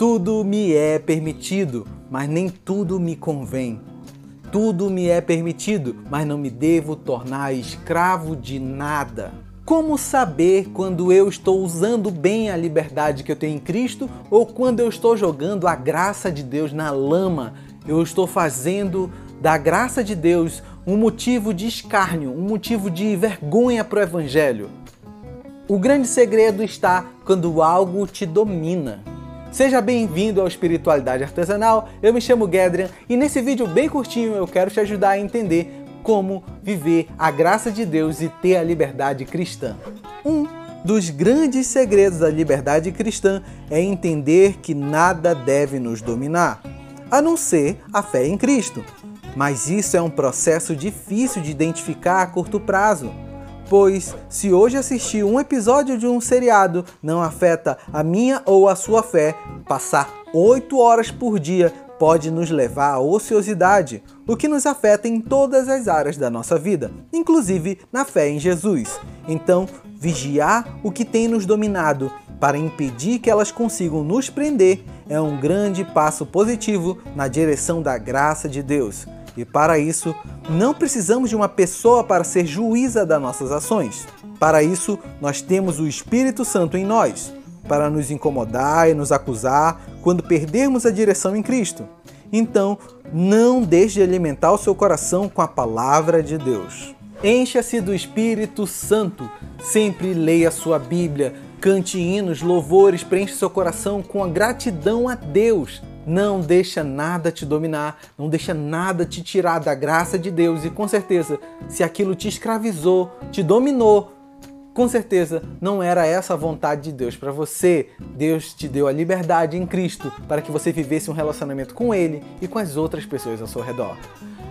Tudo me é permitido, mas nem tudo me convém. Tudo me é permitido, mas não me devo tornar escravo de nada. Como saber quando eu estou usando bem a liberdade que eu tenho em Cristo ou quando eu estou jogando a graça de Deus na lama? Eu estou fazendo da graça de Deus um motivo de escárnio, um motivo de vergonha para o Evangelho. O grande segredo está quando algo te domina. Seja bem-vindo ao Espiritualidade Artesanal, eu me chamo Gedrian e nesse vídeo bem curtinho eu quero te ajudar a entender como viver a graça de Deus e ter a liberdade cristã. Um dos grandes segredos da liberdade cristã é entender que nada deve nos dominar, a não ser a fé em Cristo. Mas isso é um processo difícil de identificar a curto prazo. Pois, se hoje assistir um episódio de um seriado não afeta a minha ou a sua fé, passar 8 horas por dia pode nos levar à ociosidade, o que nos afeta em todas as áreas da nossa vida, inclusive na fé em Jesus. Então, vigiar o que tem nos dominado para impedir que elas consigam nos prender é um grande passo positivo na direção da graça de Deus. E para isso, não precisamos de uma pessoa para ser juíza das nossas ações. Para isso, nós temos o Espírito Santo em nós, para nos incomodar e nos acusar quando perdermos a direção em Cristo. Então, não deixe de alimentar o seu coração com a palavra de Deus. Encha-se do Espírito Santo. Sempre leia sua Bíblia, cante hinos, louvores, preencha seu coração com a gratidão a Deus. Não deixa nada te dominar, não deixa nada te tirar da graça de Deus e com certeza, se aquilo te escravizou, te dominou, com certeza não era essa a vontade de Deus para você. Deus te deu a liberdade em Cristo para que você vivesse um relacionamento com Ele e com as outras pessoas ao seu redor.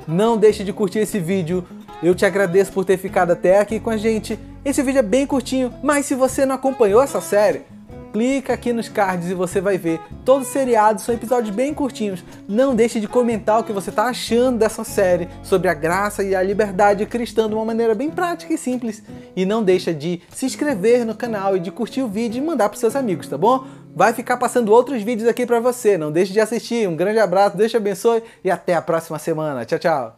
Não deixe de curtir esse vídeo. Eu te agradeço por ter ficado até aqui com a gente. Esse vídeo é bem curtinho, mas se você não acompanhou essa série, clica aqui nos cards e você vai ver. Todos os seriados são episódios bem curtinhos. Não deixe de comentar o que você está achando dessa série sobre a graça e a liberdade cristã de uma maneira bem prática e simples. E não deixa de se inscrever no canal e de curtir o vídeo e mandar para seus amigos, tá bom? Vai ficar passando outros vídeos aqui para você. Não deixe de assistir. Um grande abraço, Deus te abençoe e até a próxima semana. Tchau, tchau.